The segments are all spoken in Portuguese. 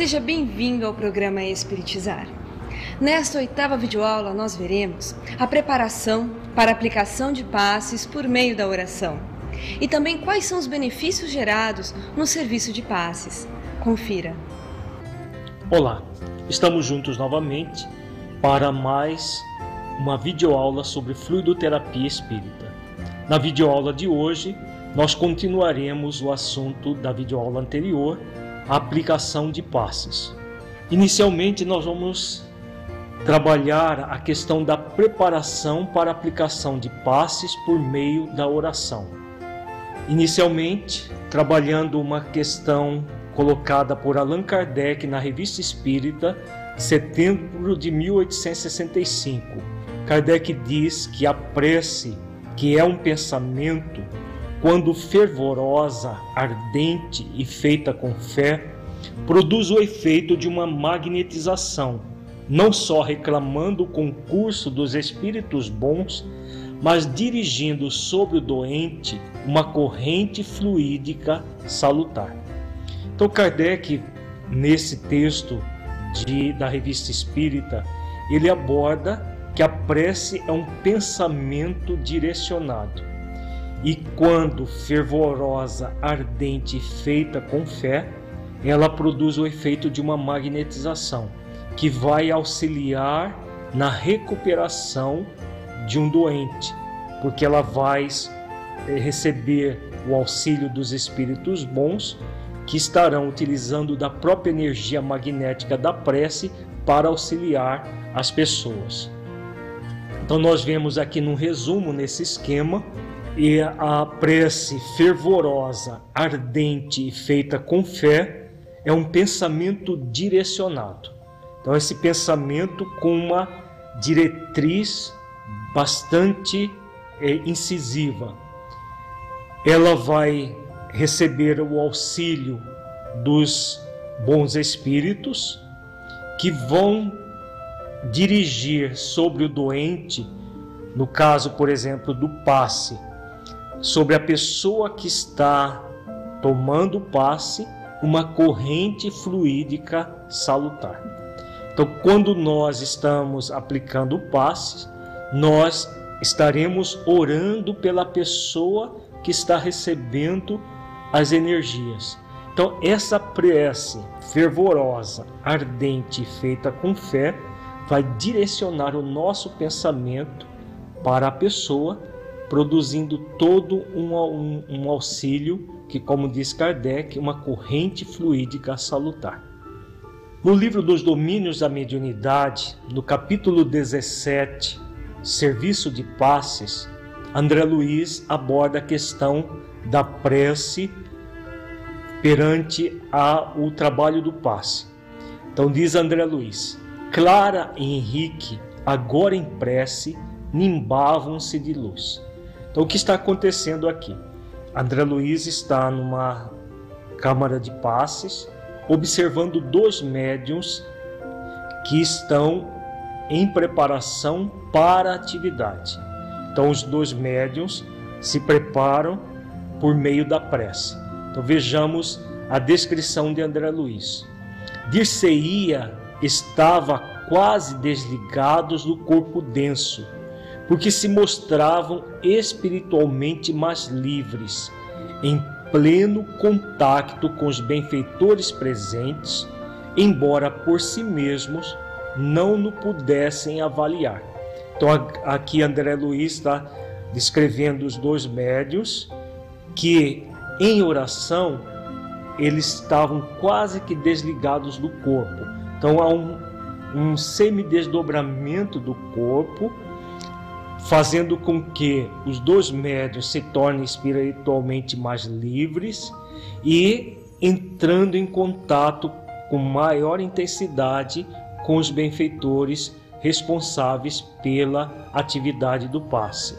seja bem-vindo ao programa Espiritizar. Nesta oitava videoaula, nós veremos a preparação para a aplicação de passes por meio da oração e também quais são os benefícios gerados no serviço de passes. Confira. Olá, estamos juntos novamente para mais uma videoaula sobre fluidoterapia espírita. Na videoaula de hoje, nós continuaremos o assunto da videoaula anterior aplicação de passes. Inicialmente, nós vamos trabalhar a questão da preparação para aplicação de passes por meio da oração. Inicialmente, trabalhando uma questão colocada por Allan Kardec na Revista Espírita, setembro de 1865. Kardec diz que a prece, que é um pensamento, quando fervorosa, ardente e feita com fé, produz o efeito de uma magnetização, não só reclamando o concurso dos espíritos bons, mas dirigindo sobre o doente uma corrente fluídica salutar. Então, Kardec, nesse texto de, da Revista Espírita, ele aborda que a prece é um pensamento direcionado e quando fervorosa, ardente e feita com fé, ela produz o efeito de uma magnetização que vai auxiliar na recuperação de um doente, porque ela vai eh, receber o auxílio dos espíritos bons que estarão utilizando da própria energia magnética da prece para auxiliar as pessoas. Então nós vemos aqui no resumo nesse esquema e a prece fervorosa, ardente e feita com fé é um pensamento direcionado. Então, esse pensamento com uma diretriz bastante é, incisiva. Ela vai receber o auxílio dos bons espíritos que vão dirigir sobre o doente, no caso, por exemplo, do passe, sobre a pessoa que está tomando passe uma corrente fluídica salutar. Então, quando nós estamos aplicando o passe, nós estaremos orando pela pessoa que está recebendo as energias. Então, essa prece fervorosa, ardente, feita com fé, vai direcionar o nosso pensamento para a pessoa produzindo todo um, um, um auxílio que, como diz Kardec, uma corrente fluídica salutar. No livro dos Domínios da Mediunidade, no capítulo 17, Serviço de Passes, André Luiz aborda a questão da prece perante a, o trabalho do passe. Então diz André Luiz: Clara e Henrique, agora em prece, nimbavam-se de luz. Então, o que está acontecendo aqui? André Luiz está numa câmara de passes, observando dois médiums que estão em preparação para a atividade. Então, os dois médiums se preparam por meio da prece. Então, vejamos a descrição de André Luiz. Dirceia estava quase desligados do corpo denso porque se mostravam espiritualmente mais livres, em pleno contato com os benfeitores presentes, embora por si mesmos não no pudessem avaliar. Então aqui André Luiz está descrevendo os dois médios que em oração eles estavam quase que desligados do corpo. Então há um, um semidesdobramento do corpo, fazendo com que os dois médios se tornem espiritualmente mais livres e entrando em contato com maior intensidade com os benfeitores responsáveis pela atividade do passe.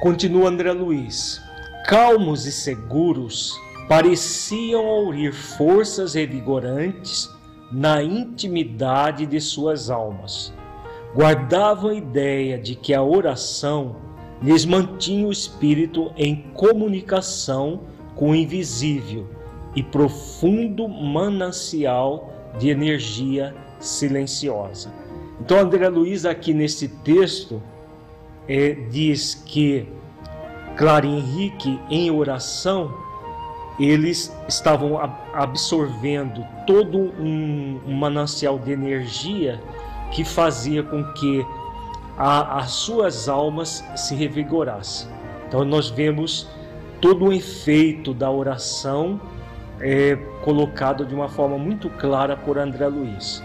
Continua André Luiz. Calmos e seguros, pareciam aurir forças revigorantes na intimidade de suas almas. Guardavam a ideia de que a oração lhes mantinha o espírito em comunicação com o invisível e profundo manancial de energia silenciosa. Então, André Luiz, aqui nesse texto, é, diz que Clara Henrique, em oração, eles estavam absorvendo todo um, um manancial de energia que fazia com que a, as suas almas se revigorassem. Então nós vemos todo o efeito da oração é, colocado de uma forma muito clara por André Luiz.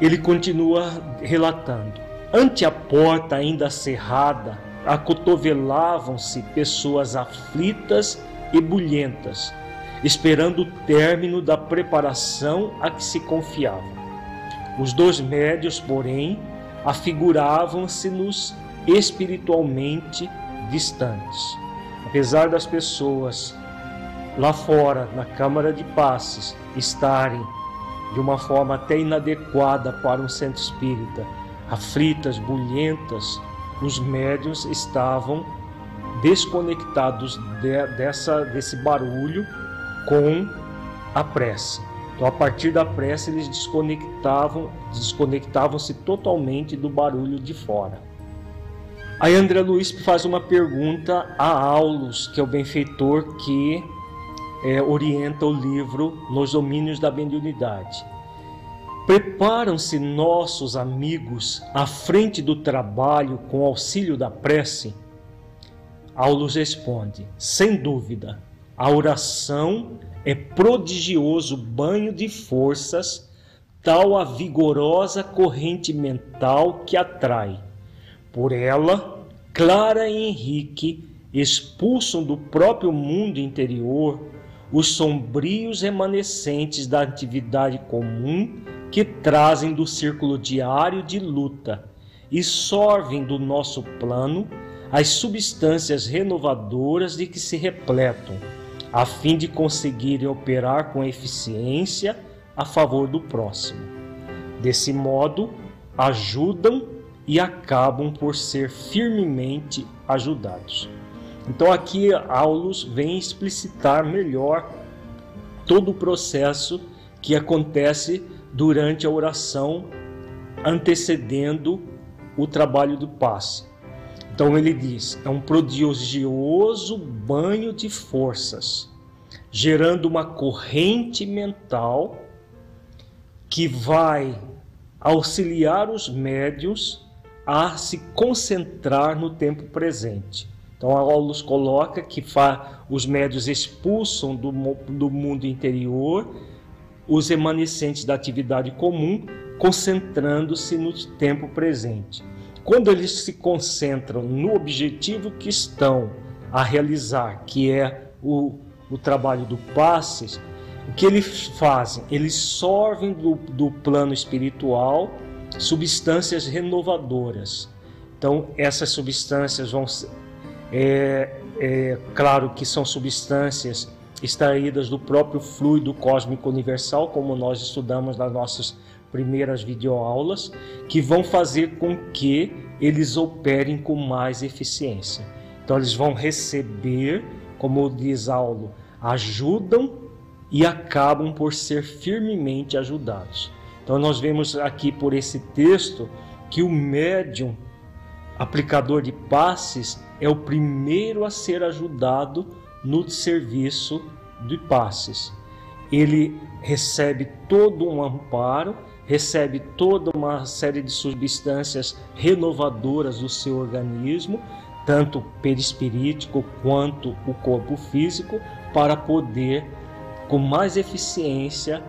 Ele continua relatando: ante a porta ainda cerrada, acotovelavam-se pessoas aflitas e bulhentas, esperando o término da preparação a que se confiavam. Os dois médios, porém, afiguravam-se-nos espiritualmente distantes. Apesar das pessoas lá fora, na Câmara de Passes, estarem de uma forma até inadequada para um centro espírita, aflitas, bulhentas, os médios estavam desconectados de, dessa, desse barulho com a prece. Então, a partir da prece, eles desconectavam, desconectavam-se totalmente do barulho de fora. Aí André Luiz faz uma pergunta a Aulus, que é o benfeitor que é, orienta o livro Nos Domínios da Mediunidade. Preparam-se nossos amigos à frente do trabalho com auxílio da prece? Aulus responde: sem dúvida, a oração é prodigioso banho de forças, tal a vigorosa corrente mental que atrai. Por ela, Clara e Henrique expulsam do próprio mundo interior os sombrios remanescentes da atividade comum que trazem do círculo diário de luta e sorvem do nosso plano as substâncias renovadoras de que se repletam, a fim de conseguirem operar com eficiência a favor do próximo. Desse modo, ajudam e acabam por ser firmemente ajudados. Então aqui Aulus vem explicitar melhor todo o processo que acontece durante a oração antecedendo o trabalho do passe. Então ele diz: é um prodigioso banho de forças, gerando uma corrente mental que vai auxiliar os médios a se concentrar no tempo presente. Então, a Aulus coloca que os médios expulsam do, do mundo interior os remanescentes da atividade comum, concentrando-se no tempo presente. Quando eles se concentram no objetivo que estão a realizar, que é o, o trabalho do passes, o que eles fazem? Eles sorvem do, do plano espiritual substâncias renovadoras. Então, essas substâncias vão. É, é claro que são substâncias extraídas do próprio fluido cósmico universal, como nós estudamos nas nossas primeiras videoaulas, que vão fazer com que eles operem com mais eficiência. Então eles vão receber, como diz Aulo, ajudam e acabam por ser firmemente ajudados. Então nós vemos aqui por esse texto que o médium aplicador de passes é o primeiro a ser ajudado no serviço de passes. Ele recebe todo um amparo, recebe toda uma série de substâncias renovadoras do seu organismo, tanto perispirítico quanto o corpo físico, para poder, com mais eficiência,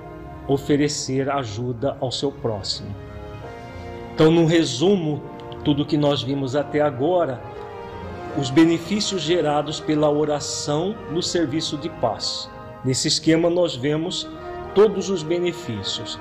oferecer ajuda ao seu próximo. Então, no resumo, tudo que nós vimos até agora, os benefícios gerados pela oração no serviço de paz. Nesse esquema, nós vemos todos os benefícios.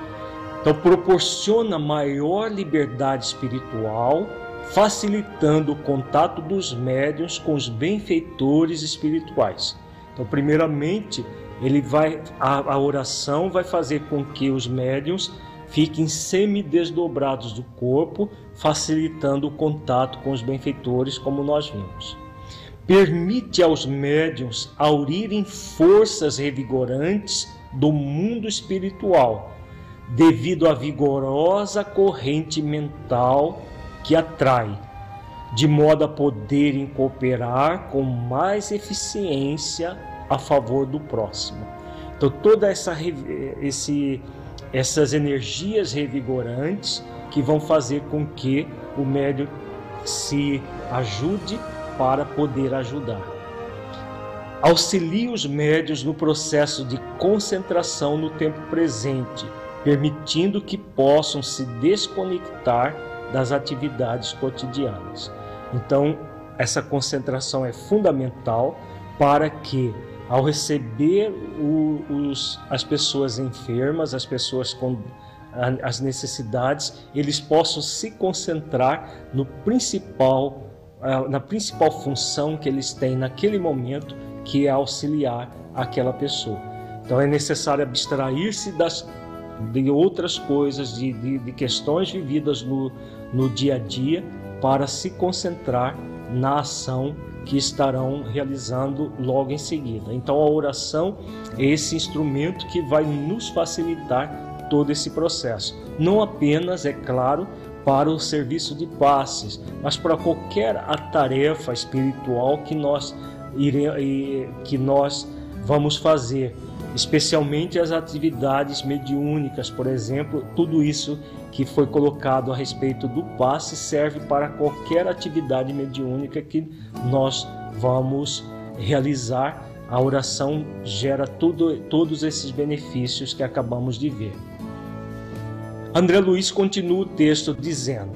Então, proporciona maior liberdade espiritual, facilitando o contato dos médiuns com os benfeitores espirituais. Então, primeiramente, ele vai a, a oração vai fazer com que os médiuns fiquem semidesdobrados do corpo, facilitando o contato com os benfeitores, como nós vimos. Permite aos médiuns aurirem forças revigorantes do mundo espiritual, devido à vigorosa corrente mental que atrai, de modo a poderem cooperar com mais eficiência a favor do próximo. Então toda essa esse, essas energias revigorantes que vão fazer com que o médium se ajude para poder ajudar. Auxilie os médios no processo de concentração no tempo presente, permitindo que possam se desconectar das atividades cotidianas. Então, essa concentração é fundamental para que ao receber o, os, as pessoas enfermas, as pessoas com as necessidades, eles possam se concentrar no principal, na principal função que eles têm naquele momento, que é auxiliar aquela pessoa. Então é necessário abstrair-se das de outras coisas, de, de, de questões vividas no, no dia a dia, para se concentrar na ação que estarão realizando logo em seguida. Então a oração é esse instrumento que vai nos facilitar todo esse processo. Não apenas, é claro, para o serviço de passes, mas para qualquer tarefa espiritual que nós ire, que nós vamos fazer, especialmente as atividades mediúnicas, por exemplo, tudo isso que foi colocado a respeito do passe serve para qualquer atividade mediúnica que nós vamos realizar. A oração gera tudo, todos esses benefícios que acabamos de ver. André Luiz continua o texto dizendo: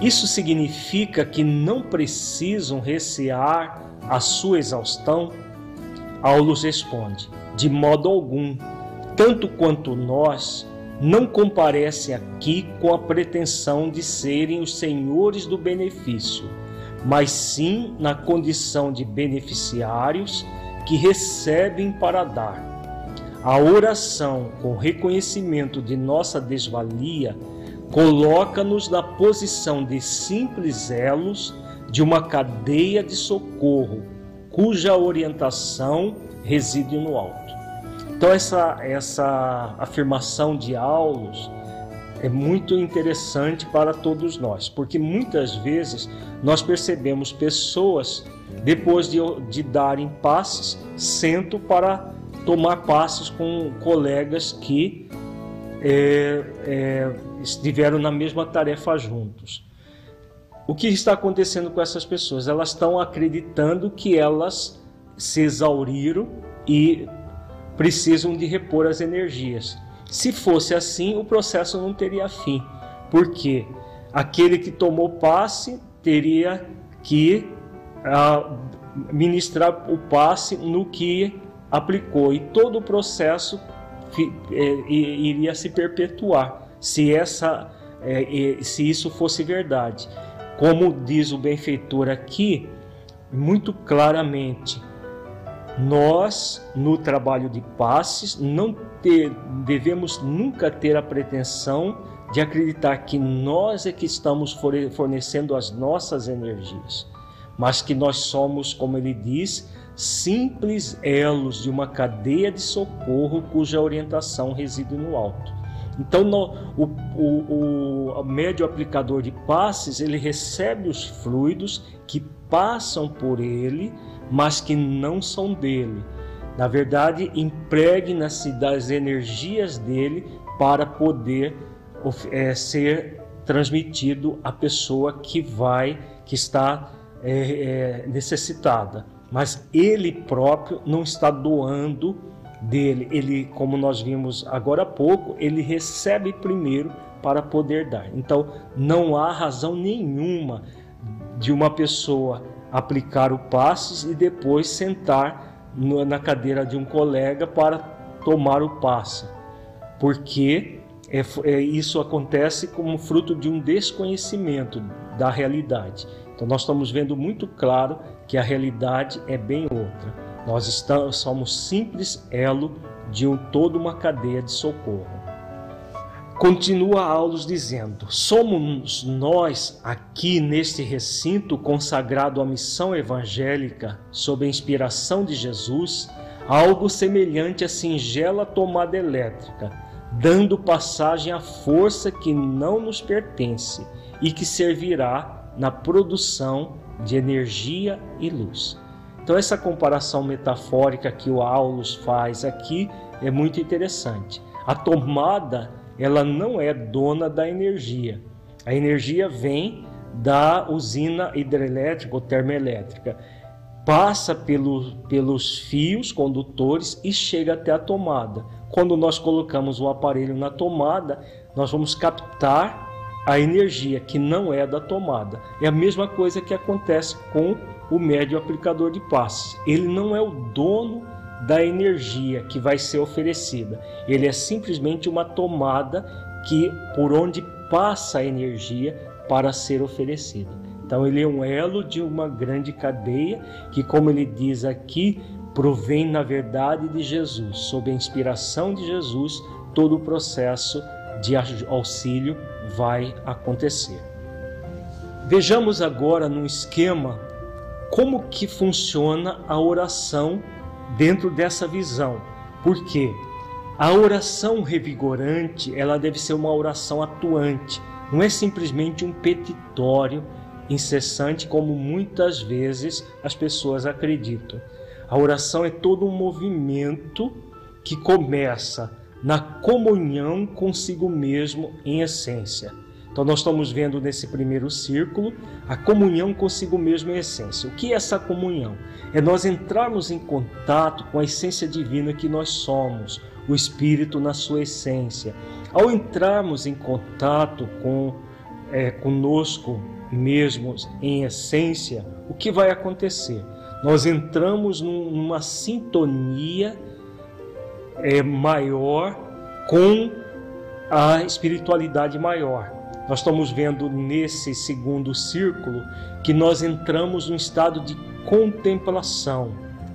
Isso significa que não precisam recear a sua exaustão? Aulus responde: De modo algum, tanto quanto nós não comparecem aqui com a pretensão de serem os senhores do benefício, mas sim na condição de beneficiários que recebem para dar. A oração, com reconhecimento de nossa desvalia, coloca-nos na posição de simples elos de uma cadeia de socorro, cuja orientação reside no alto. Então essa, essa afirmação de Aulus é muito interessante para todos nós, porque muitas vezes nós percebemos pessoas, depois de, de darem passes, sentam para tomar passes com colegas que é, é, estiveram na mesma tarefa juntos. O que está acontecendo com essas pessoas? Elas estão acreditando que elas se exauriram e precisam de repor as energias. Se fosse assim, o processo não teria fim, porque aquele que tomou passe teria que uh, ministrar o passe no que aplicou e todo o processo é, iria se perpetuar se essa é, se isso fosse verdade. Como diz o benfeitor aqui, muito claramente, nós, no trabalho de passes, não ter, devemos nunca ter a pretensão de acreditar que nós é que estamos fornecendo as nossas energias, mas que nós somos, como ele diz, simples elos de uma cadeia de socorro cuja orientação reside no alto. Então, no, o, o, o médio aplicador de passes ele recebe os fluidos que passam por ele, mas que não são dele. Na verdade, impregna-se das energias dele para poder é, ser transmitido à pessoa que vai, que está é, é, necessitada. Mas ele próprio não está doando dele. Ele, como nós vimos agora há pouco, ele recebe primeiro para poder dar. Então, não há razão nenhuma de uma pessoa aplicar o passes e depois sentar na cadeira de um colega para tomar o passe, porque é, é, isso acontece como fruto de um desconhecimento da realidade. Então, nós estamos vendo muito claro que a realidade é bem outra. Nós estamos, somos simples elo de um, toda uma cadeia de socorro. Continua Aulos dizendo: Somos nós aqui neste recinto consagrado à missão evangélica, sob a inspiração de Jesus, algo semelhante à singela tomada elétrica, dando passagem à força que não nos pertence e que servirá na produção de energia e luz. Então, essa comparação metafórica que o Aulus faz aqui é muito interessante. A tomada, ela não é dona da energia. A energia vem da usina hidrelétrica ou termoelétrica, passa pelo, pelos fios condutores e chega até a tomada. Quando nós colocamos o aparelho na tomada, nós vamos captar a energia que não é da tomada. É a mesma coisa que acontece com o médio aplicador de passes. Ele não é o dono da energia que vai ser oferecida. Ele é simplesmente uma tomada que por onde passa a energia para ser oferecida. Então ele é um elo de uma grande cadeia que, como ele diz aqui, provém na verdade de Jesus, sob a inspiração de Jesus, todo o processo de auxílio vai acontecer. Vejamos agora no esquema como que funciona a oração dentro dessa visão. Porque a oração revigorante, ela deve ser uma oração atuante, não é simplesmente um petitório incessante como muitas vezes as pessoas acreditam. A oração é todo um movimento que começa na comunhão consigo mesmo em essência. Então, nós estamos vendo nesse primeiro círculo a comunhão consigo mesmo em essência. O que é essa comunhão? É nós entrarmos em contato com a essência divina que nós somos, o Espírito na sua essência. Ao entrarmos em contato com é, conosco mesmos em essência, o que vai acontecer? Nós entramos num, numa sintonia é, maior com a espiritualidade maior. Nós estamos vendo nesse segundo círculo que nós entramos num estado de contemplação,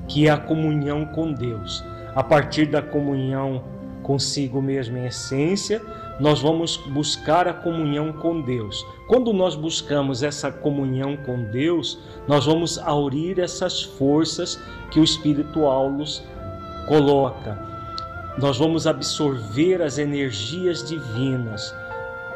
que é a comunhão com Deus. A partir da comunhão consigo mesmo em essência, nós vamos buscar a comunhão com Deus. Quando nós buscamos essa comunhão com Deus, nós vamos aurir essas forças que o Espírito Aulus coloca. Nós vamos absorver as energias divinas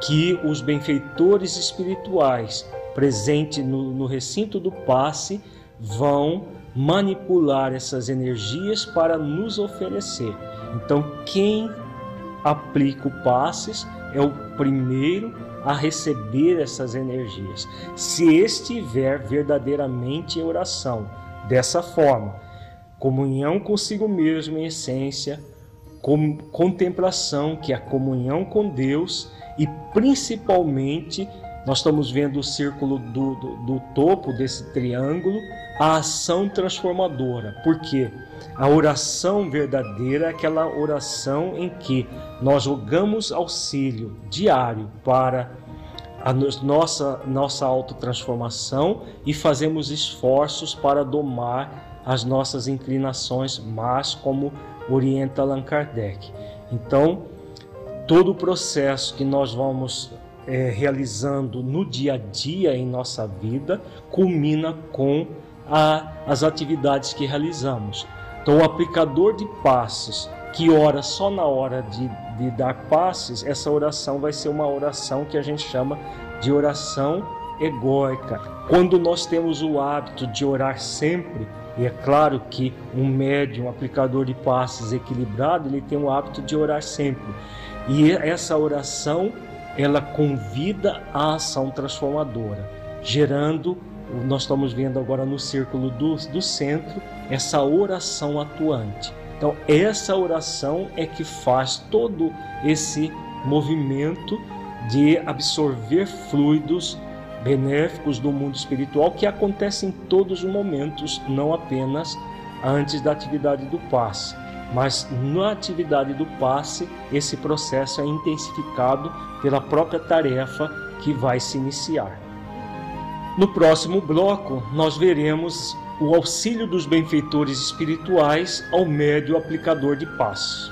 que os benfeitores espirituais presentes no, no recinto do passe vão manipular essas energias para nos oferecer. Então, quem aplica o passes é o primeiro a receber essas energias. Se estiver verdadeiramente em oração, dessa forma, comunhão consigo mesmo em essência, com, contemplação, que é a comunhão com Deus e principalmente nós estamos vendo o círculo do, do, do, topo desse triângulo, a ação transformadora. Porque a oração verdadeira é aquela oração em que nós jogamos auxílio diário para a nossa, nossa autotransformação e fazemos esforços para domar as nossas inclinações, mas como orienta Allan Kardec. Então, todo o processo que nós vamos é, realizando no dia a dia em nossa vida culmina com a, as atividades que realizamos. Então, o aplicador de passes que ora só na hora de, de dar passes, essa oração vai ser uma oração que a gente chama de oração egóica. Quando nós temos o hábito de orar sempre, e é claro que um médium, um aplicador de passes equilibrado, ele tem o hábito de orar sempre. E essa oração, ela convida a ação transformadora, gerando, nós estamos vendo agora no círculo do, do centro, essa oração atuante. Então, essa oração é que faz todo esse movimento de absorver fluidos benéficos do mundo espiritual que acontece em todos os momentos, não apenas antes da atividade do passe. Mas na atividade do passe, esse processo é intensificado pela própria tarefa que vai se iniciar. No próximo bloco, nós veremos o auxílio dos benfeitores espirituais ao médio aplicador de paz.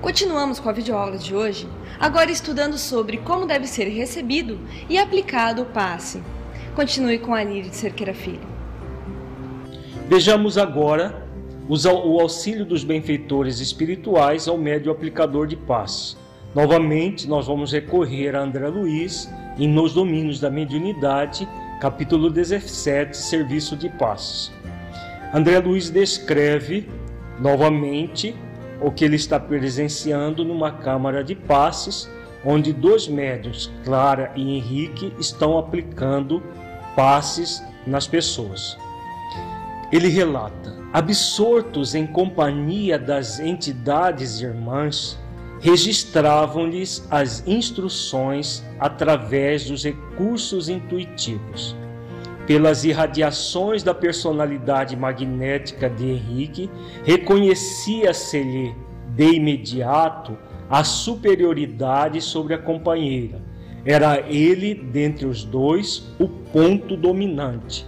Continuamos com a videoaula de hoje, agora estudando sobre como deve ser recebido e aplicado o passe. Continue com a Lírio de Cerqueira Filho. Vejamos agora o auxílio dos benfeitores espirituais ao médio aplicador de paz. Novamente, nós vamos recorrer a André Luiz em Nos Domínios da Mediunidade, capítulo 17, Serviço de Paz. André Luiz descreve novamente o que ele está presenciando numa câmara de passes, onde dois médios, Clara e Henrique, estão aplicando passes nas pessoas. Ele relata: absortos em companhia das entidades irmãs, registravam-lhes as instruções através dos recursos intuitivos. Pelas irradiações da personalidade magnética de Henrique, reconhecia-se-lhe de imediato a superioridade sobre a companheira. Era ele, dentre os dois, o ponto dominante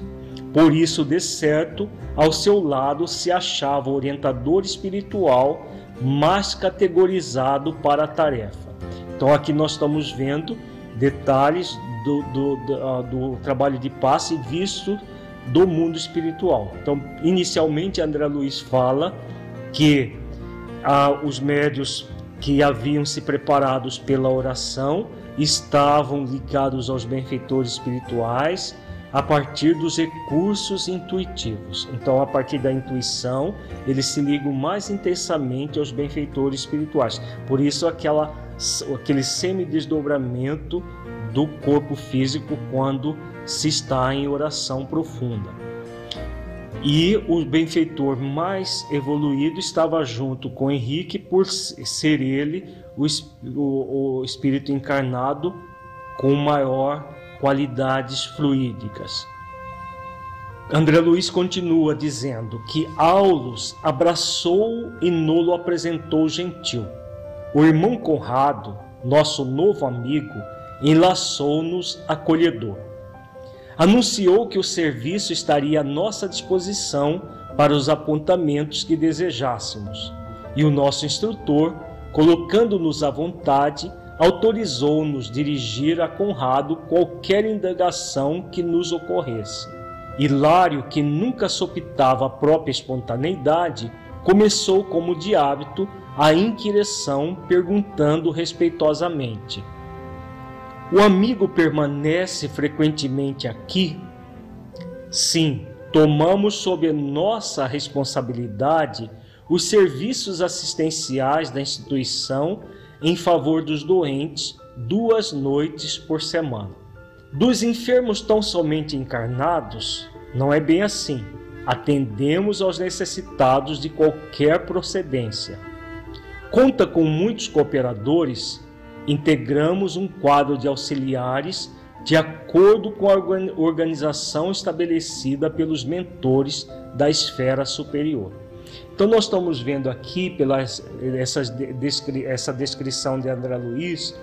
por isso, de certo, ao seu lado se achava o orientador espiritual mais categorizado para a tarefa. Então, aqui nós estamos vendo detalhes do, do, do, uh, do trabalho de passe visto do mundo espiritual. Então, inicialmente, André Luiz fala que uh, os médios que haviam se preparados pela oração estavam ligados aos benfeitores espirituais a partir dos recursos intuitivos. Então, a partir da intuição, eles se ligam mais intensamente aos benfeitores espirituais. Por isso, aquela, aquele semidesdobramento do corpo físico quando se está em oração profunda. E o benfeitor mais evoluído estava junto com Henrique, por ser ele o, o, o espírito encarnado com maior qualidades fluídicas. André Luiz continua dizendo que Aulus abraçou e Nolo apresentou gentil. O irmão Conrado, nosso novo amigo, enlaçou-nos acolhedor. Anunciou que o serviço estaria à nossa disposição para os apontamentos que desejássemos, e o nosso instrutor, colocando-nos à vontade, autorizou-nos dirigir a Conrado qualquer indagação que nos ocorresse. Hilário, que nunca sopitava a própria espontaneidade, começou, como de hábito, a inquireção, perguntando respeitosamente: O amigo permanece frequentemente aqui? Sim, tomamos sob nossa responsabilidade os serviços assistenciais da instituição em favor dos doentes duas noites por semana. Dos enfermos tão somente encarnados, não é bem assim. Atendemos aos necessitados de qualquer procedência. conta com muitos cooperadores, integramos um quadro de auxiliares de acordo com a organização estabelecida pelos mentores da esfera superior. Então, nós estamos vendo aqui, pela essa, essa descrição de André Luiz,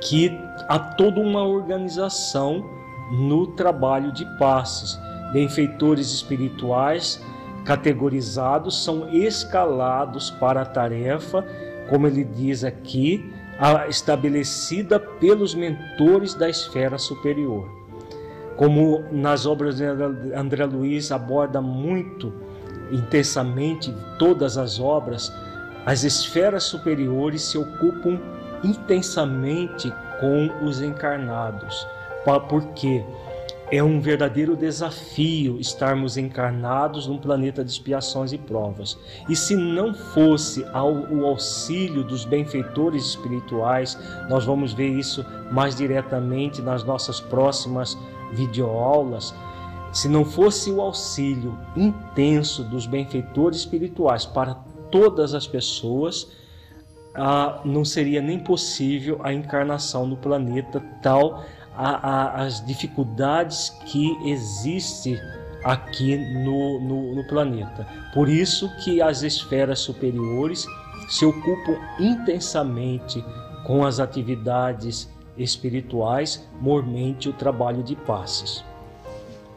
que há toda uma organização no trabalho de passes. Benfeitores espirituais categorizados são escalados para a tarefa, como ele diz aqui, estabelecida pelos mentores da esfera superior. Como nas obras de André Luiz aborda muito intensamente todas as obras, as esferas superiores se ocupam intensamente com os encarnados. Por quê? É um verdadeiro desafio estarmos encarnados num planeta de expiações e provas. E se não fosse o auxílio dos benfeitores espirituais, nós vamos ver isso mais diretamente nas nossas próximas videoaulas. Se não fosse o auxílio intenso dos benfeitores espirituais para todas as pessoas, ah, não seria nem possível a encarnação no planeta tal a, a, as dificuldades que existem aqui no, no, no planeta. Por isso que as esferas superiores se ocupam intensamente com as atividades espirituais, mormente o trabalho de passes.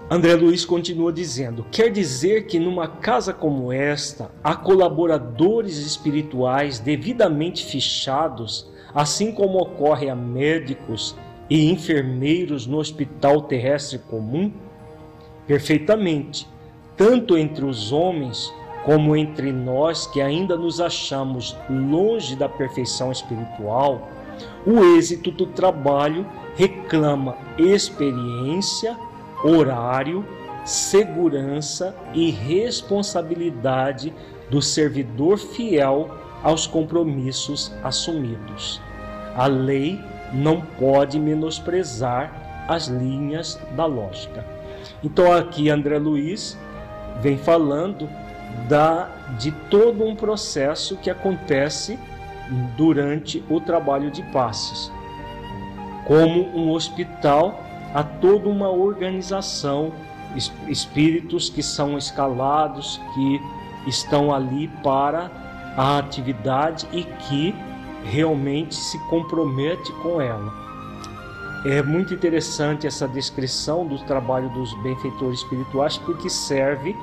André Luiz continua dizendo: quer dizer que numa casa como esta há colaboradores espirituais devidamente fichados, assim como ocorre a médicos e enfermeiros no hospital terrestre comum? Perfeitamente, tanto entre os homens como entre nós que ainda nos achamos longe da perfeição espiritual, o êxito do trabalho reclama experiência, horário, segurança e responsabilidade do servidor fiel aos compromissos assumidos. A lei não pode menosprezar as linhas da lógica. Então aqui André Luiz vem falando da de todo um processo que acontece durante o trabalho de passes. Como um hospital, há toda uma organização, espíritos que são escalados, que estão ali para a atividade e que realmente se compromete com ela. É muito interessante essa descrição do trabalho dos benfeitores espirituais porque serve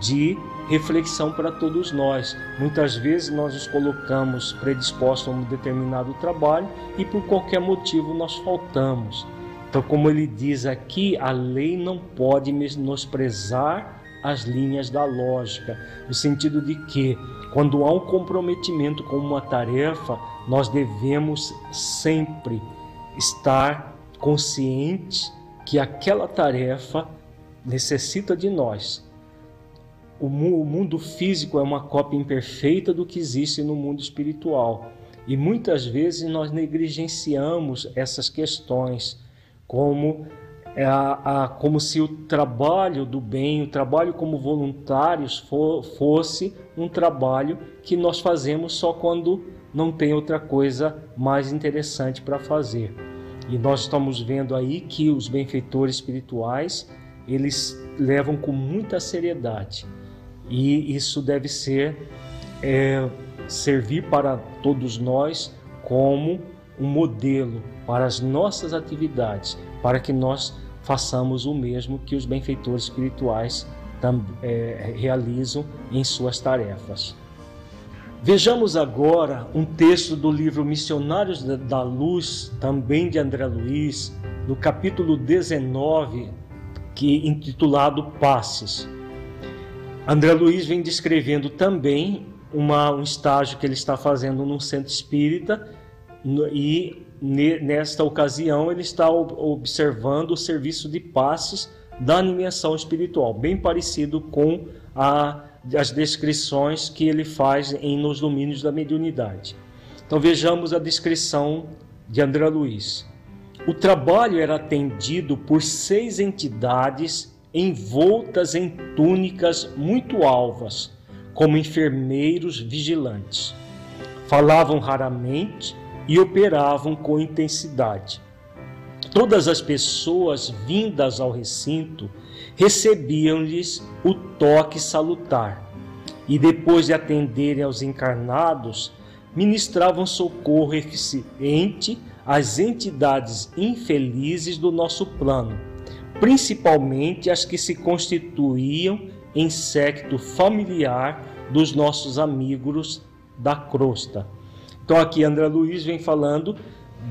de reflexão para todos nós. Muitas vezes nós nos colocamos predispostos a um determinado trabalho e por qualquer motivo nós faltamos. Então, como ele diz aqui, a lei não pode menosprezar as linhas da lógica, no sentido de que, quando há um comprometimento com uma tarefa, nós devemos sempre estar conscientes que aquela tarefa necessita de nós. O mundo físico é uma cópia imperfeita do que existe no mundo espiritual. E muitas vezes nós negligenciamos essas questões, como é a, a, como se o trabalho do bem, o trabalho como voluntários for, fosse um trabalho que nós fazemos só quando não tem outra coisa mais interessante para fazer. E nós estamos vendo aí que os benfeitores espirituais, eles levam com muita seriedade. E isso deve ser é, servir para todos nós como um modelo para as nossas atividades, para que nós façamos o mesmo que os benfeitores espirituais é, realizam em suas tarefas. Vejamos agora um texto do livro Missionários da Luz, também de André Luiz, no capítulo 19, que intitulado Passes. André Luiz vem descrevendo também uma, um estágio que ele está fazendo num centro espírita e nesta ocasião ele está observando o serviço de passes da animação espiritual, bem parecido com a as descrições que ele faz em Nos Domínios da Mediunidade. Então vejamos a descrição de André Luiz. O trabalho era atendido por seis entidades envoltas em túnicas muito alvas, como enfermeiros vigilantes. falavam raramente e operavam com intensidade. Todas as pessoas vindas ao recinto recebiam-lhes o toque salutar e, depois de atenderem aos encarnados, ministravam socorro eficiente às entidades infelizes do nosso plano, principalmente as que se constituíam em secto familiar dos nossos amigos da crosta. Então aqui André Luiz vem falando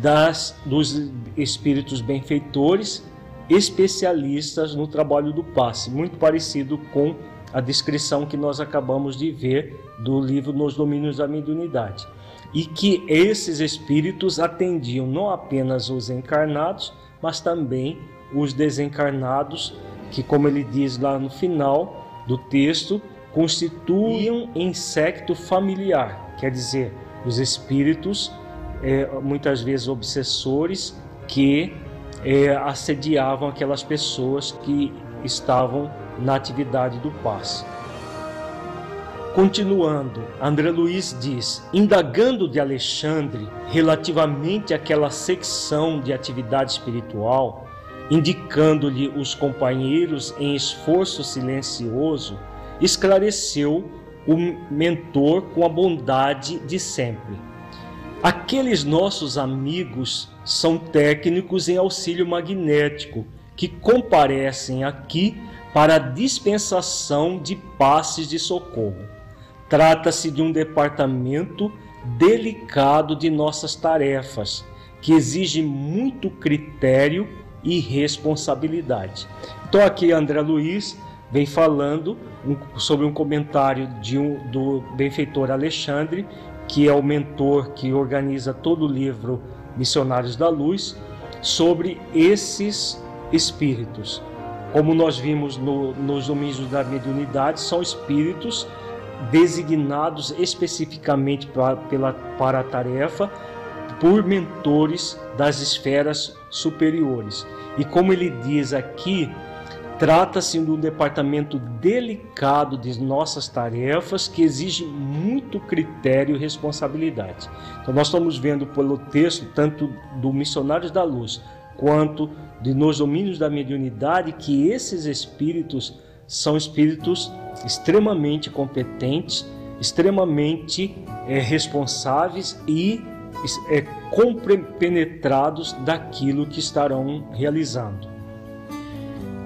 das, dos espíritos benfeitores, especialistas no trabalho do passe, muito parecido com a descrição que nós acabamos de ver do livro Nos Domínios da Mediunidade. E que esses espíritos atendiam não apenas os encarnados, mas também os desencarnados, que, como ele diz lá no final do texto, constituíam insecto familiar, quer dizer, os espíritos, é, muitas vezes obsessores, que é, assediavam aquelas pessoas que estavam na atividade do passe. Continuando, André Luiz diz: indagando de Alexandre relativamente àquela secção de atividade espiritual, indicando-lhe os companheiros em esforço silencioso, esclareceu o mentor com a bondade de sempre. Aqueles nossos amigos são técnicos em auxílio magnético que comparecem aqui para a dispensação de passes de socorro. Trata-se de um departamento delicado de nossas tarefas, que exige muito critério e responsabilidade. Então aqui André Luiz vem falando sobre um comentário de um, do benfeitor Alexandre, que é o mentor que organiza todo o livro Missionários da Luz, sobre esses espíritos. Como nós vimos no, nos domínios da mediunidade, são espíritos designados especificamente para, pela, para a tarefa por mentores das esferas superiores. E como ele diz aqui, Trata-se de um departamento delicado de nossas tarefas que exige muito critério e responsabilidade. Então, nós estamos vendo pelo texto, tanto do Missionários da Luz quanto de Nos Domínios da Mediunidade, que esses espíritos são espíritos extremamente competentes, extremamente é, responsáveis e é, compenetrados daquilo que estarão realizando.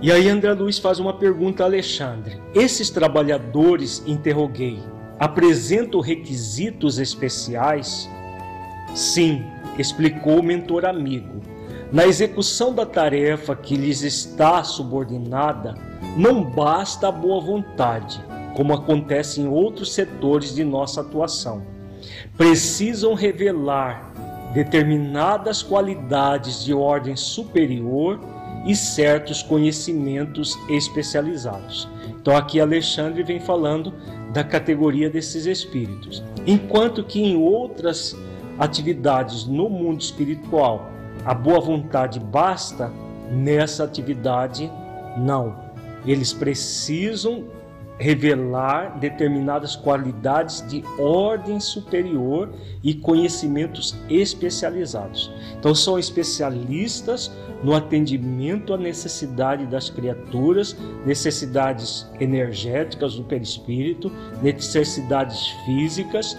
E aí André Luiz faz uma pergunta a Alexandre. Esses trabalhadores, interroguei, apresentam requisitos especiais? Sim, explicou o mentor amigo. Na execução da tarefa que lhes está subordinada, não basta a boa vontade, como acontece em outros setores de nossa atuação. Precisam revelar determinadas qualidades de ordem superior e certos conhecimentos especializados. Então aqui Alexandre vem falando da categoria desses espíritos. Enquanto que em outras atividades no mundo espiritual a boa vontade basta, nessa atividade não. Eles precisam revelar determinadas qualidades de ordem superior e conhecimentos especializados. Então são especialistas no atendimento à necessidade das criaturas, necessidades energéticas do perispírito, necessidades físicas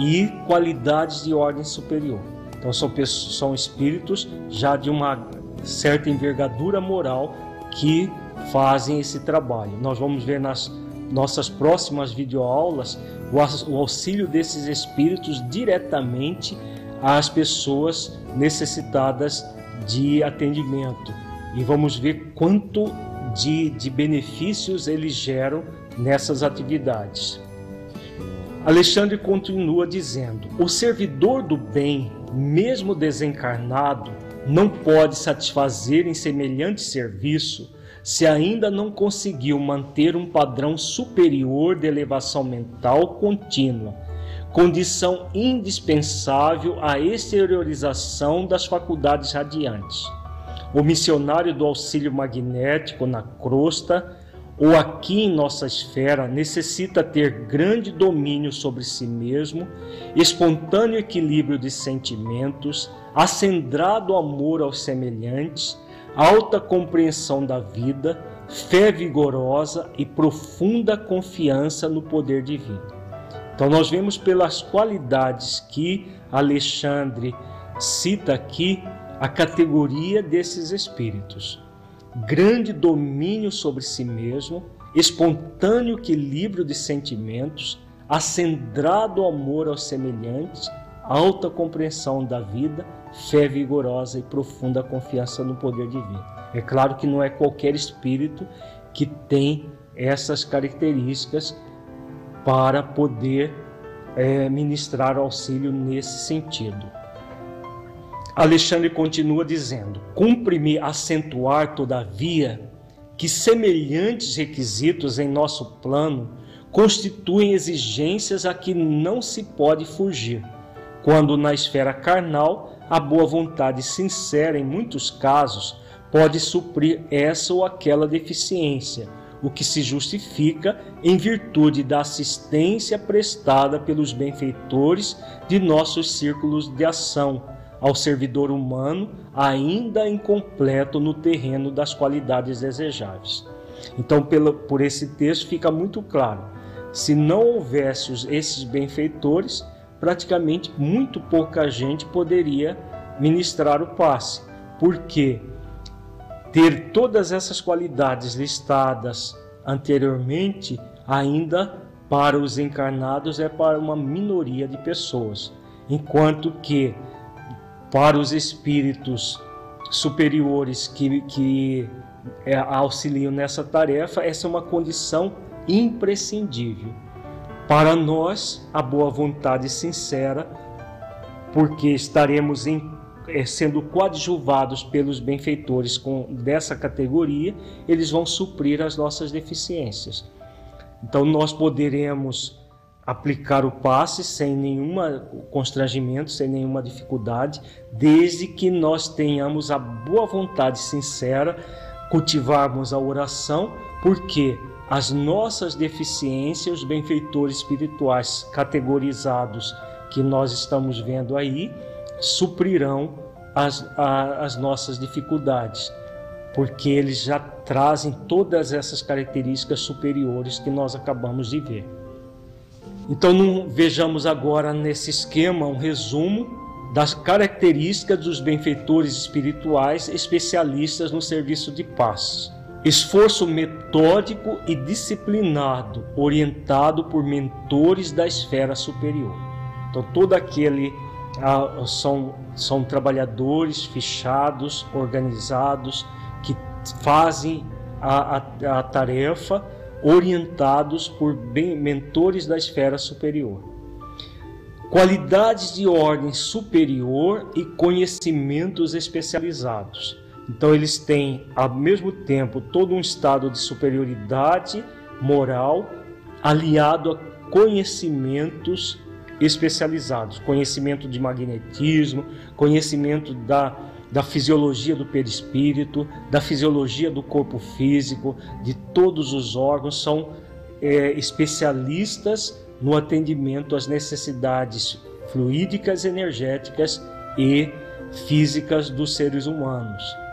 e qualidades de ordem superior. Então são, pessoas, são espíritos já de uma certa envergadura moral que fazem esse trabalho. Nós vamos ver nas nossas próximas videoaulas o auxílio desses espíritos diretamente às pessoas necessitadas de atendimento e vamos ver quanto de, de benefícios eles geram nessas atividades. Alexandre continua dizendo: o servidor do bem, mesmo desencarnado, não pode satisfazer em semelhante serviço se ainda não conseguiu manter um padrão superior de elevação mental contínua condição indispensável à exteriorização das faculdades radiantes. O missionário do auxílio magnético na crosta ou aqui em nossa esfera necessita ter grande domínio sobre si mesmo, espontâneo equilíbrio de sentimentos, acendrado amor aos semelhantes, alta compreensão da vida, fé vigorosa e profunda confiança no poder divino. Então, nós vemos pelas qualidades que Alexandre cita aqui a categoria desses espíritos: grande domínio sobre si mesmo, espontâneo equilíbrio de sentimentos, acendrado amor aos semelhantes, alta compreensão da vida, fé vigorosa e profunda confiança no poder divino. É claro que não é qualquer espírito que tem essas características para poder é, ministrar auxílio nesse sentido. Alexandre continua dizendo: cumpre-me acentuar, todavia, que semelhantes requisitos em nosso plano constituem exigências a que não se pode fugir, quando na esfera carnal a boa vontade sincera, em muitos casos, pode suprir essa ou aquela deficiência, o que se justifica em virtude da assistência prestada pelos benfeitores de nossos círculos de ação ao servidor humano ainda incompleto no terreno das qualidades desejáveis. Então, pelo, por esse texto fica muito claro: se não houvesse esses benfeitores, praticamente muito pouca gente poderia ministrar o passe, porque ter todas essas qualidades listadas anteriormente ainda para os encarnados é para uma minoria de pessoas, enquanto que para os espíritos superiores que, que é, auxiliam nessa tarefa, essa é uma condição imprescindível. Para nós, a boa vontade sincera, porque estaremos em, é, sendo coadjuvados pelos benfeitores com, dessa categoria, eles vão suprir as nossas deficiências. Então, nós poderemos aplicar o passe sem nenhum constrangimento, sem nenhuma dificuldade, desde que nós tenhamos a boa vontade sincera, cultivarmos a oração, porque as nossas deficiências, os benfeitores espirituais categorizados que nós estamos vendo aí, suprirão as, a, as nossas dificuldades, porque eles já trazem todas essas características superiores que nós acabamos de ver. Então, vejamos agora nesse esquema um resumo das características dos benfeitores espirituais especialistas no serviço de paz. Esforço metódico e disciplinado, orientado por mentores da esfera superior. Então, todo aquele ah, são, são trabalhadores fechados, organizados, que fazem a, a, a tarefa orientados por mentores da esfera superior. Qualidades de ordem superior e conhecimentos especializados. Então, eles têm, ao mesmo tempo, todo um estado de superioridade moral aliado a conhecimentos especializados conhecimento de magnetismo, conhecimento da da fisiologia do perispírito, da fisiologia do corpo físico, de todos os órgãos, são é, especialistas no atendimento às necessidades fluídicas, energéticas e físicas dos seres humanos.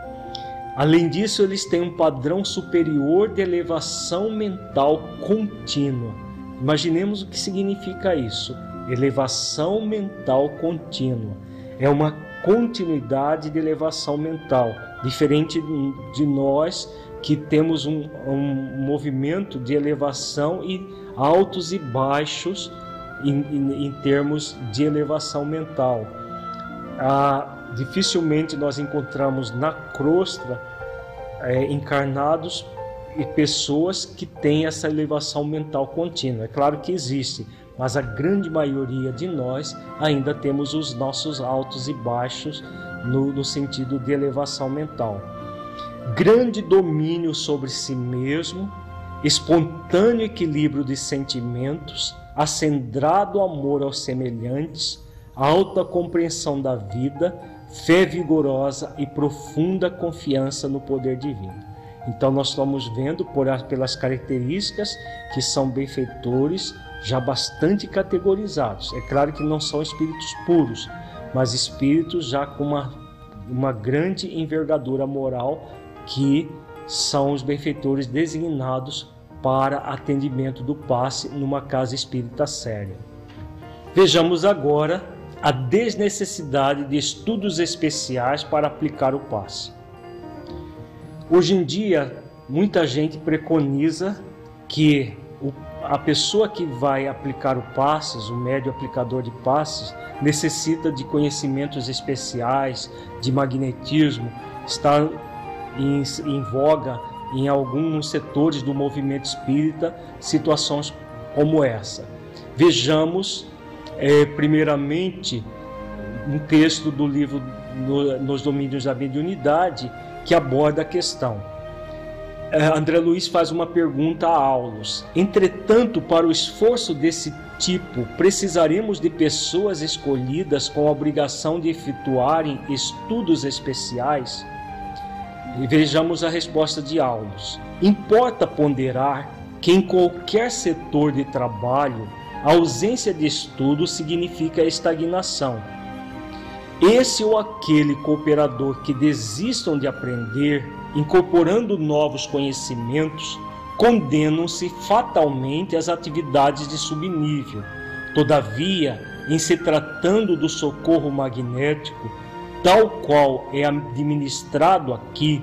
Além disso, eles têm um padrão superior de elevação mental contínua. Imaginemos o que significa isso: elevação mental contínua. É uma continuidade de elevação mental, diferente de nós que temos um, um movimento de elevação e altos e baixos em, em, em termos de elevação mental. Dificilmente nós encontramos na crosta é, encarnados e pessoas que têm essa elevação mental contínua. É claro que existe, mas a grande maioria de nós ainda temos os nossos altos e baixos no, no sentido de elevação mental. Grande domínio sobre si mesmo, espontâneo equilíbrio de sentimentos, acendrado amor aos semelhantes, alta compreensão da vida, fé vigorosa e profunda confiança no poder divino. Então nós estamos vendo por, pelas características que são benfeitores já bastante categorizados. É claro que não são espíritos puros, mas espíritos já com uma, uma grande envergadura moral que são os benfeitores designados para atendimento do passe numa casa espírita séria. Vejamos agora a desnecessidade de estudos especiais para aplicar o passe. Hoje em dia, muita gente preconiza que a pessoa que vai aplicar o passes, o médio aplicador de passes, necessita de conhecimentos especiais, de magnetismo, está em, em voga em alguns setores do movimento espírita situações como essa. Vejamos, é, primeiramente, um texto do livro no, Nos Domínios da Mediunidade que aborda a questão. É, André Luiz faz uma pergunta a Aulos. Entretanto, para o esforço desse tipo, precisaremos de pessoas escolhidas com a obrigação de efetuarem estudos especiais? E vejamos a resposta de Aulos. Importa ponderar que em qualquer setor de trabalho, a ausência de estudo significa estagnação. Esse ou aquele cooperador que desistam de aprender incorporando novos conhecimentos, condenam-se fatalmente às atividades de subnível. Todavia, em se tratando do socorro magnético, tal qual é administrado aqui,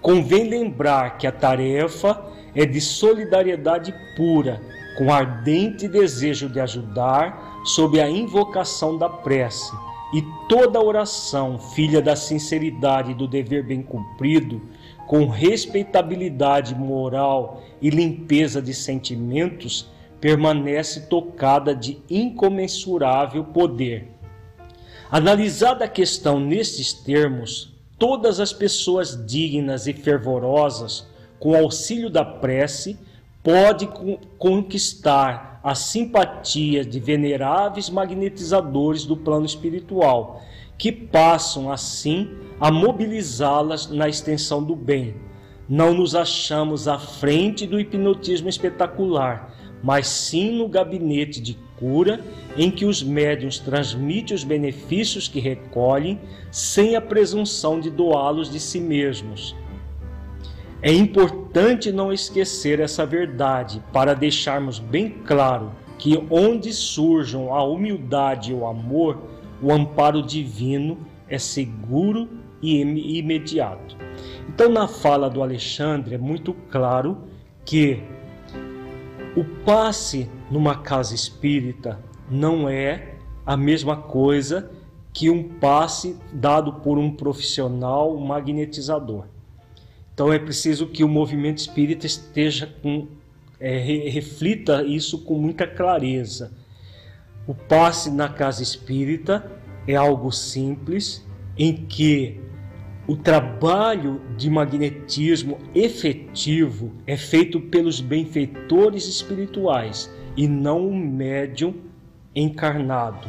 convém lembrar que a tarefa é de solidariedade pura, com ardente desejo de ajudar, sob a invocação da prece. E toda oração, filha da sinceridade e do dever bem cumprido, com respeitabilidade moral e limpeza de sentimentos, permanece tocada de incomensurável poder. Analisada a questão nestes termos, todas as pessoas dignas e fervorosas, com auxílio da prece, pode conquistar a simpatia de veneráveis magnetizadores do plano espiritual que passam assim a mobilizá-las na extensão do bem. Não nos achamos à frente do hipnotismo espetacular, mas sim no gabinete de cura em que os médiuns transmitem os benefícios que recolhem sem a presunção de doá-los de si mesmos. É importante não esquecer essa verdade para deixarmos bem claro que onde surjam a humildade e o amor, o amparo divino é seguro e imediato. Então, na fala do Alexandre, é muito claro que o passe numa casa espírita não é a mesma coisa que um passe dado por um profissional magnetizador. Então é preciso que o movimento espírita esteja com é, reflita isso com muita clareza. O passe na casa espírita é algo simples em que o trabalho de magnetismo efetivo é feito pelos benfeitores espirituais e não um médium encarnado.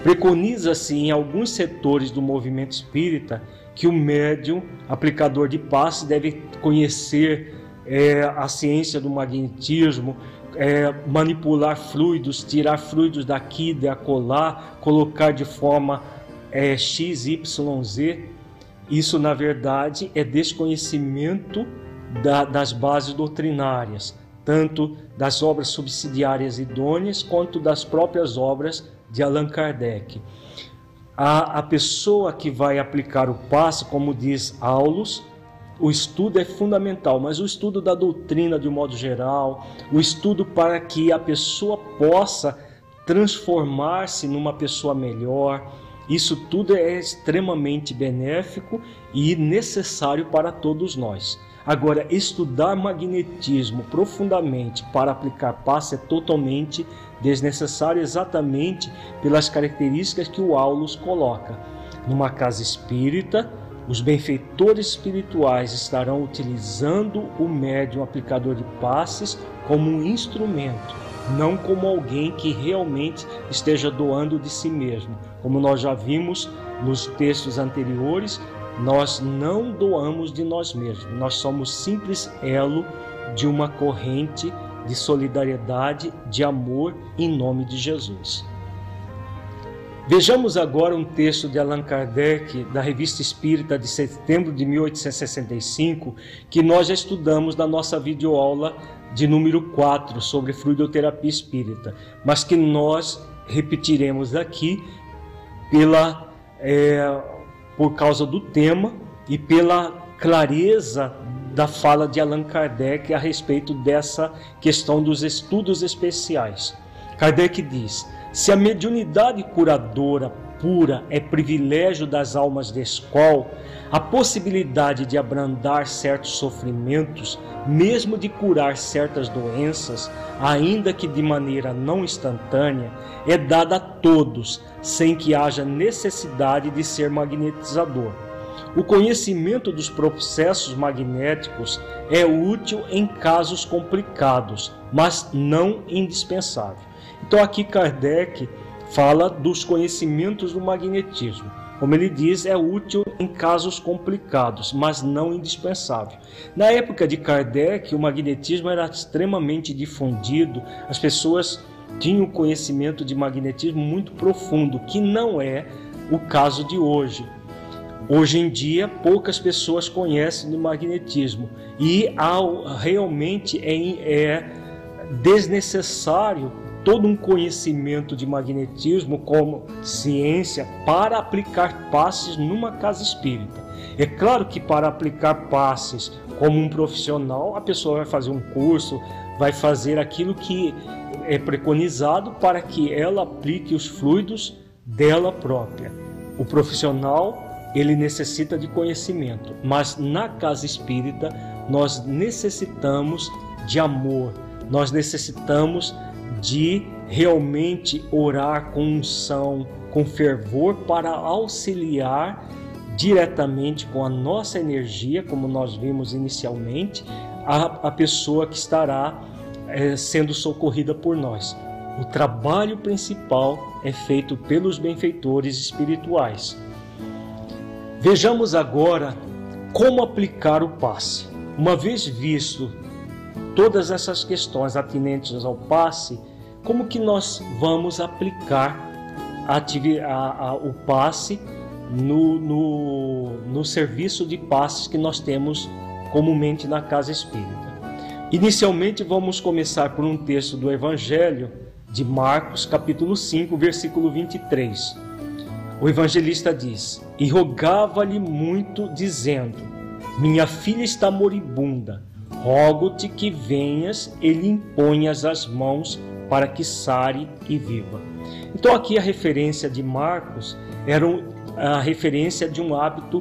Preconiza-se em alguns setores do movimento espírita que o médium, aplicador de passe, deve conhecer é, a ciência do magnetismo, é, manipular fluidos, tirar fluidos daqui, de acolá, colocar de forma é, X, Y, Z. Isso, na verdade, é desconhecimento da, das bases doutrinárias, tanto das obras subsidiárias idôneas quanto das próprias obras de Allan Kardec. A, a pessoa que vai aplicar o passe, como diz Aulus, o estudo é fundamental, mas o estudo da doutrina de um modo geral, o estudo para que a pessoa possa transformar-se numa pessoa melhor, isso tudo é extremamente benéfico e necessário para todos nós. Agora, estudar magnetismo profundamente para aplicar passe é totalmente desnecessário, exatamente pelas características que o Aulus coloca. Numa casa espírita, os benfeitores espirituais estarão utilizando o médium aplicador de passes como um instrumento, não como alguém que realmente esteja doando de si mesmo. Como nós já vimos nos textos anteriores, nós não doamos de nós mesmos, nós somos simples elo de uma corrente de solidariedade, de amor em nome de Jesus. Vejamos agora um texto de Allan Kardec, da Revista Espírita de setembro de 1865, que nós já estudamos na nossa videoaula de número 4 sobre fluidoterapia espírita, mas que nós repetiremos aqui pela, é, por causa do tema e pela clareza da fala de Allan Kardec a respeito dessa questão dos estudos especiais. Kardec diz: se a mediunidade curadora pura é privilégio das almas de escola, a possibilidade de abrandar certos sofrimentos, mesmo de curar certas doenças, ainda que de maneira não instantânea, é dada a todos, sem que haja necessidade de ser magnetizador. O conhecimento dos processos magnéticos é útil em casos complicados, mas não indispensável. Então aqui Kardec fala dos conhecimentos do magnetismo. Como ele diz, é útil em casos complicados, mas não indispensável. Na época de Kardec, o magnetismo era extremamente difundido, as pessoas tinham conhecimento de magnetismo muito profundo, que não é o caso de hoje. Hoje em dia, poucas pessoas conhecem do magnetismo e realmente é, é desnecessário todo um conhecimento de magnetismo como ciência para aplicar passes numa casa espírita. É claro que para aplicar passes como um profissional, a pessoa vai fazer um curso, vai fazer aquilo que é preconizado para que ela aplique os fluidos dela própria. O profissional, ele necessita de conhecimento, mas na casa espírita nós necessitamos de amor, nós necessitamos de realmente orar com unção, com fervor para auxiliar diretamente com a nossa energia, como nós vimos inicialmente, a, a pessoa que estará é, sendo socorrida por nós. O trabalho principal é feito pelos benfeitores espirituais. Vejamos agora como aplicar o passe. Uma vez visto todas essas questões atinentes ao passe, como que nós vamos aplicar a, a, o passe no, no, no serviço de passes que nós temos comumente na casa espírita. Inicialmente vamos começar por um texto do Evangelho de Marcos, capítulo 5, versículo 23. O evangelista diz: E rogava-lhe muito, dizendo: Minha filha está moribunda rogo-te que venhas e lhe imponhas as mãos para que sare e viva. Então aqui a referência de Marcos era a referência de um hábito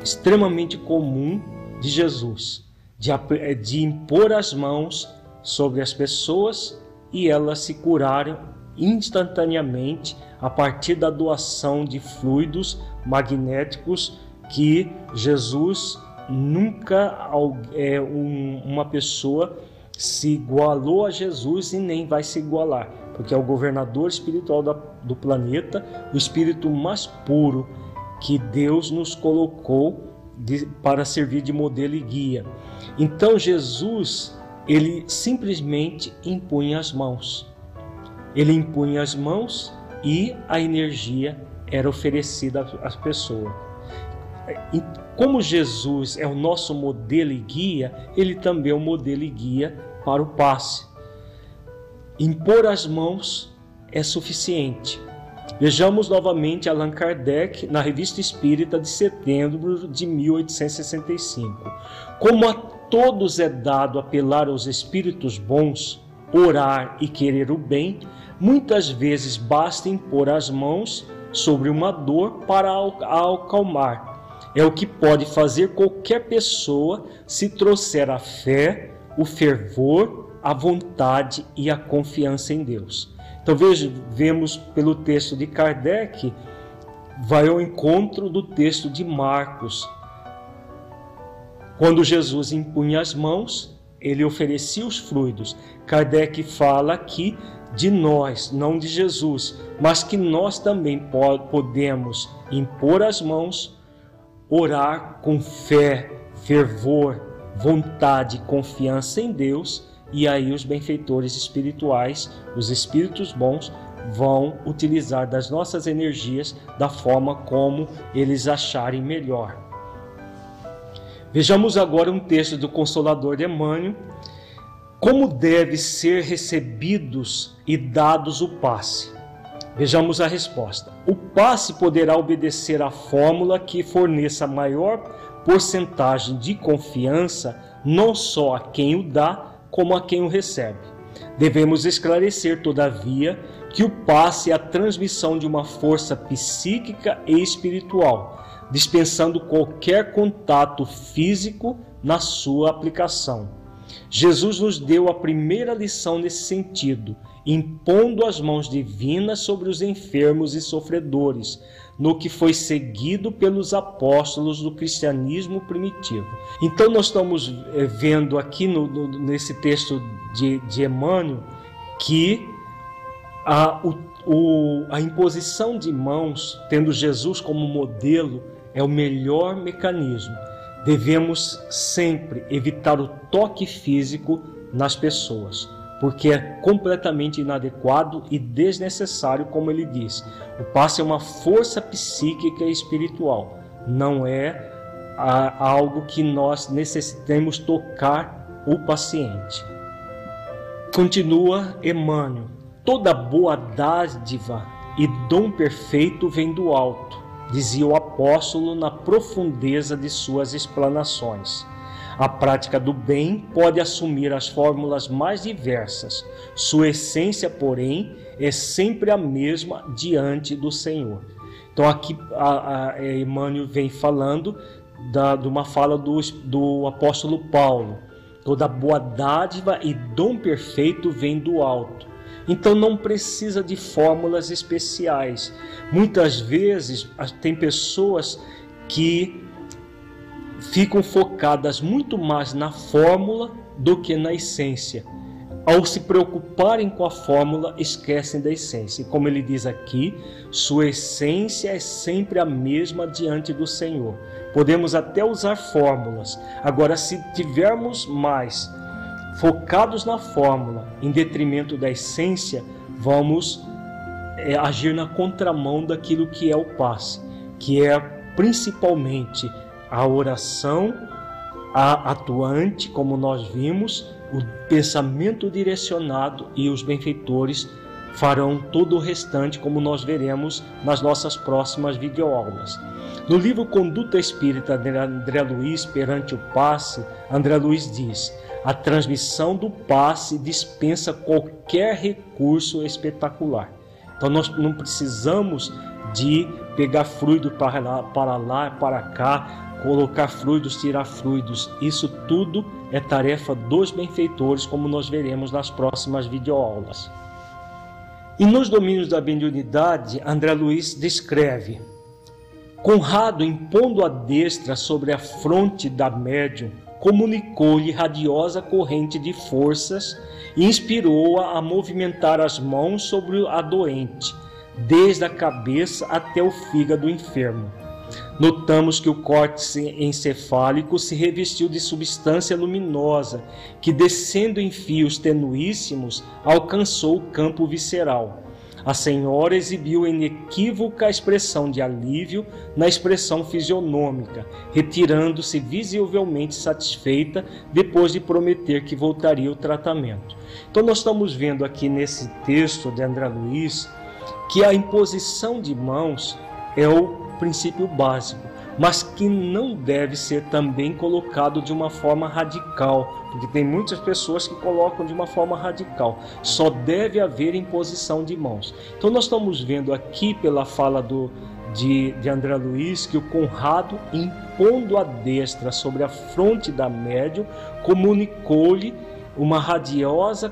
extremamente comum de Jesus, de, de impor as mãos sobre as pessoas e elas se curarem instantaneamente a partir da doação de fluidos magnéticos que Jesus nunca é, um, uma pessoa se igualou a Jesus e nem vai se igualar, porque é o governador espiritual da, do planeta, o espírito mais puro que Deus nos colocou de, para servir de modelo e guia. Então Jesus, ele simplesmente impunha as mãos. Ele impunha as mãos e a energia era oferecida às pessoas. Como Jesus é o nosso modelo e guia, ele também é o modelo e guia para o passe. Impor as mãos é suficiente. Vejamos novamente Allan Kardec na Revista Espírita de setembro de 1865. Como a todos é dado apelar aos espíritos bons, orar e querer o bem, muitas vezes basta impor as mãos sobre uma dor para a acalmar é o que pode fazer qualquer pessoa se trouxer a fé, o fervor, a vontade e a confiança em Deus. Então veja, vemos pelo texto de Kardec, vai ao encontro do texto de Marcos. Quando Jesus impunha as mãos, ele oferecia os fluidos. Kardec fala aqui de nós, não de Jesus, mas que nós também podemos impor as mãos, orar com fé, fervor, vontade e confiança em Deus, e aí os benfeitores espirituais, os espíritos bons, vão utilizar das nossas energias da forma como eles acharem melhor. Vejamos agora um texto do Consolador de Emmanuel, como deve ser recebidos e dados o passe. Vejamos a resposta. O passe poderá obedecer à fórmula que forneça maior porcentagem de confiança não só a quem o dá, como a quem o recebe. Devemos esclarecer, todavia, que o passe é a transmissão de uma força psíquica e espiritual, dispensando qualquer contato físico na sua aplicação. Jesus nos deu a primeira lição nesse sentido, impondo as mãos divinas sobre os enfermos e sofredores, no que foi seguido pelos apóstolos do cristianismo primitivo. Então, nós estamos eh, vendo aqui no, no, nesse texto de, de Emmanuel que a, o, o, a imposição de mãos, tendo Jesus como modelo, é o melhor mecanismo. Devemos sempre evitar o toque físico nas pessoas porque é completamente inadequado e desnecessário, como ele diz. O passe é uma força psíquica e espiritual, não é algo que nós necessitemos tocar o paciente. Continua Emmanuel: toda boa dádiva e dom perfeito vem do alto, dizia o apóstolo na profundeza de suas explanações. A prática do bem pode assumir as fórmulas mais diversas. Sua essência, porém, é sempre a mesma diante do Senhor. Então aqui a, a Emmanuel vem falando da, de uma fala do, do apóstolo Paulo. Toda boa dádiva e dom perfeito vem do alto. Então não precisa de fórmulas especiais. Muitas vezes tem pessoas que ficam focadas muito mais na fórmula do que na essência. Ao se preocuparem com a fórmula, esquecem da essência. E como ele diz aqui, sua essência é sempre a mesma diante do Senhor. Podemos até usar fórmulas. Agora, se tivermos mais focados na fórmula em detrimento da essência, vamos é, agir na contramão daquilo que é o passe, que é principalmente a oração a atuante, como nós vimos, o pensamento direcionado e os benfeitores farão todo o restante, como nós veremos nas nossas próximas videoaulas. No livro Conduta Espírita de André Luiz perante o passe, André Luiz diz: a transmissão do passe dispensa qualquer recurso espetacular. Então nós não precisamos de pegar fluido para lá, para lá, para cá, colocar fluidos, tirar fluidos. Isso tudo é tarefa dos benfeitores, como nós veremos nas próximas videoaulas. E nos domínios da mediunidade, André Luiz descreve: Conrado, impondo a destra sobre a fronte da médium, comunicou-lhe radiosa corrente de forças e inspirou-a a movimentar as mãos sobre a doente, desde a cabeça até o fígado enfermo Notamos que o córtex encefálico se revestiu de substância luminosa, que descendo em fios tenuíssimos alcançou o campo visceral. A senhora exibiu inequívoca expressão de alívio na expressão fisionômica, retirando-se visivelmente satisfeita depois de prometer que voltaria ao tratamento. Então, nós estamos vendo aqui nesse texto de André Luiz que a imposição de mãos é o princípio básico, mas que não deve ser também colocado de uma forma radical, porque tem muitas pessoas que colocam de uma forma radical. Só deve haver imposição de mãos. Então nós estamos vendo aqui pela fala do de, de André Luiz que o Conrado, impondo a destra sobre a fronte da médium, comunicou-lhe uma radiosa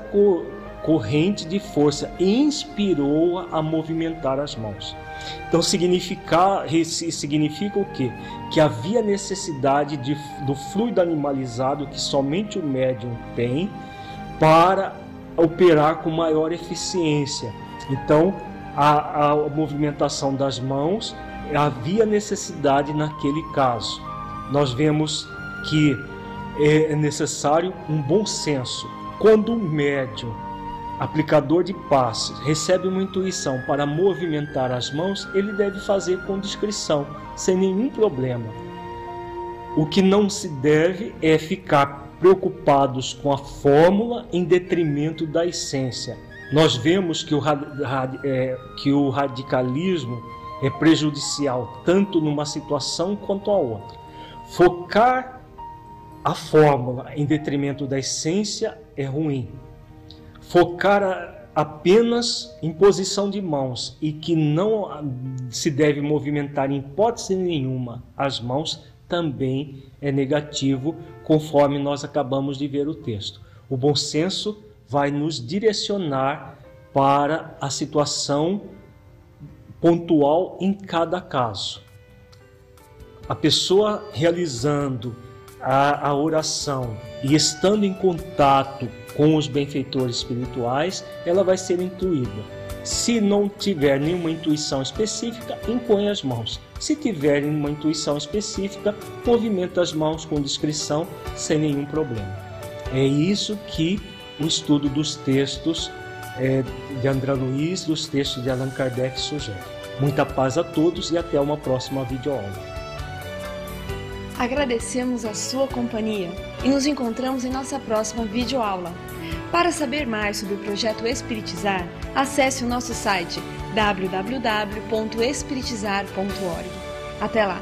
corrente de força inspirou-a a movimentar as mãos. Então significa, significa o quê? Que havia necessidade de, do fluido animalizado que somente o médium tem para operar com maior eficiência. Então a, a movimentação das mãos havia necessidade naquele caso. Nós vemos que é necessário um bom senso. Quando o médium aplicador de passes, recebe uma intuição para movimentar as mãos, ele deve fazer com discrição, sem nenhum problema. O que não se deve é ficar preocupados com a fórmula em detrimento da essência. Nós vemos que o, é, que o radicalismo é prejudicial tanto numa situação quanto a outra. Focar a fórmula em detrimento da essência é ruim focar apenas em posição de mãos e que não se deve movimentar em hipótese nenhuma as mãos também é negativo, conforme nós acabamos de ver o texto. O bom senso vai nos direcionar para a situação pontual em cada caso. A pessoa realizando a, a oração e estando em contato com os benfeitores espirituais, ela vai ser intuída. Se não tiver nenhuma intuição específica, impõe as mãos. Se tiver uma intuição específica, movimenta as mãos com discrição, sem nenhum problema. É isso que o estudo dos textos é, de André Luiz, dos textos de Allan Kardec sugere. Muita paz a todos e até uma próxima videoaula. Agradecemos a sua companhia e nos encontramos em nossa próxima videoaula. Para saber mais sobre o projeto Espiritizar, acesse o nosso site www.espiritizar.org. Até lá!